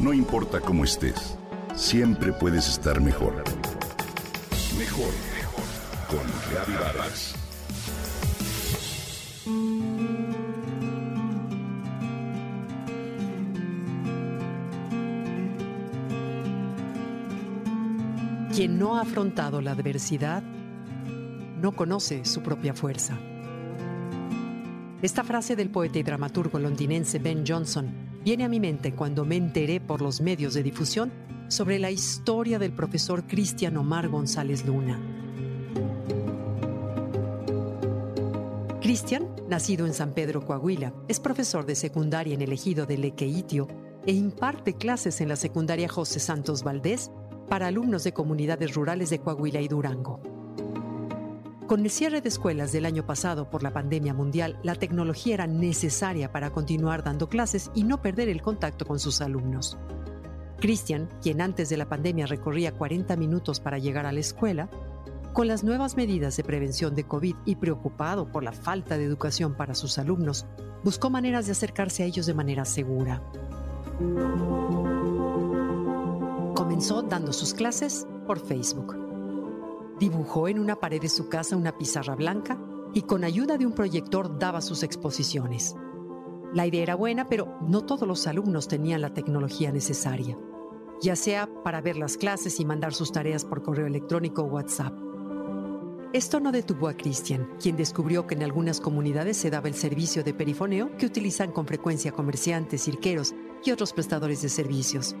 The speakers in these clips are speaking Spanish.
No importa cómo estés, siempre puedes estar mejor. Mejor, mejor. Con Reavivadas. Quien no ha afrontado la adversidad no conoce su propia fuerza. Esta frase del poeta y dramaturgo londinense Ben Jonson viene a mi mente cuando me enteré por los medios de difusión sobre la historia del profesor Cristian Omar González Luna. Cristian, nacido en San Pedro, Coahuila, es profesor de secundaria en el ejido de Lequeitio e imparte clases en la secundaria José Santos Valdés para alumnos de comunidades rurales de Coahuila y Durango. Con el cierre de escuelas del año pasado por la pandemia mundial, la tecnología era necesaria para continuar dando clases y no perder el contacto con sus alumnos. Christian, quien antes de la pandemia recorría 40 minutos para llegar a la escuela, con las nuevas medidas de prevención de COVID y preocupado por la falta de educación para sus alumnos, buscó maneras de acercarse a ellos de manera segura. Comenzó dando sus clases por Facebook. Dibujó en una pared de su casa una pizarra blanca y con ayuda de un proyector daba sus exposiciones. La idea era buena, pero no todos los alumnos tenían la tecnología necesaria, ya sea para ver las clases y mandar sus tareas por correo electrónico o WhatsApp. Esto no detuvo a Christian, quien descubrió que en algunas comunidades se daba el servicio de perifoneo que utilizan con frecuencia comerciantes, cirqueros y otros prestadores de servicios.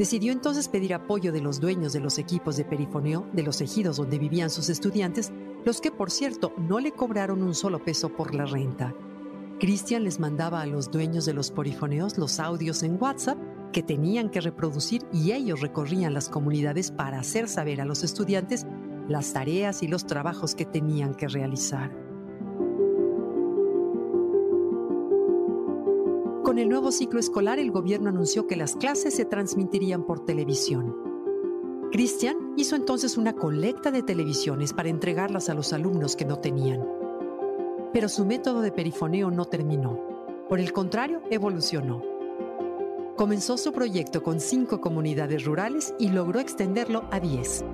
Decidió entonces pedir apoyo de los dueños de los equipos de perifoneo de los ejidos donde vivían sus estudiantes, los que por cierto no le cobraron un solo peso por la renta. Cristian les mandaba a los dueños de los perifoneos los audios en WhatsApp que tenían que reproducir y ellos recorrían las comunidades para hacer saber a los estudiantes las tareas y los trabajos que tenían que realizar. Con el nuevo ciclo escolar, el gobierno anunció que las clases se transmitirían por televisión. Christian hizo entonces una colecta de televisiones para entregarlas a los alumnos que no tenían. Pero su método de perifoneo no terminó. Por el contrario, evolucionó. Comenzó su proyecto con cinco comunidades rurales y logró extenderlo a diez.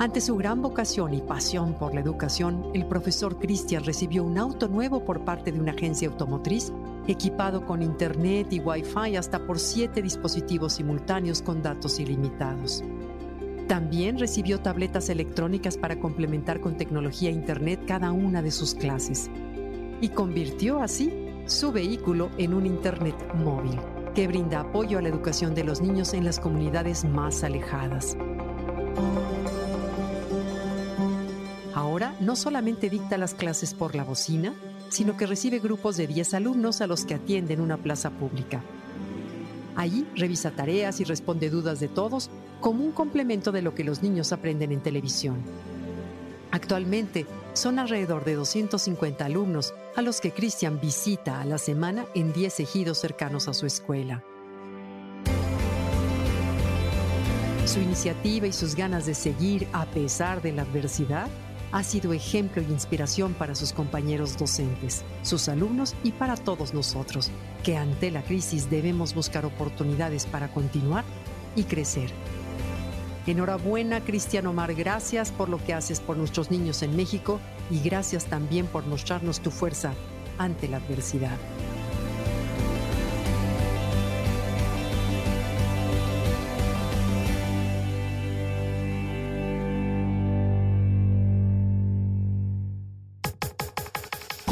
Ante su gran vocación y pasión por la educación, el profesor Christian recibió un auto nuevo por parte de una agencia automotriz equipado con internet y wifi hasta por siete dispositivos simultáneos con datos ilimitados. También recibió tabletas electrónicas para complementar con tecnología internet cada una de sus clases y convirtió así su vehículo en un internet móvil que brinda apoyo a la educación de los niños en las comunidades más alejadas. No solamente dicta las clases por la bocina, sino que recibe grupos de 10 alumnos a los que atiende en una plaza pública. Allí revisa tareas y responde dudas de todos como un complemento de lo que los niños aprenden en televisión. Actualmente son alrededor de 250 alumnos a los que Cristian visita a la semana en 10 ejidos cercanos a su escuela. Su iniciativa y sus ganas de seguir a pesar de la adversidad ha sido ejemplo e inspiración para sus compañeros docentes, sus alumnos y para todos nosotros, que ante la crisis debemos buscar oportunidades para continuar y crecer. Enhorabuena, Cristian Omar, gracias por lo que haces por nuestros niños en México y gracias también por mostrarnos tu fuerza ante la adversidad.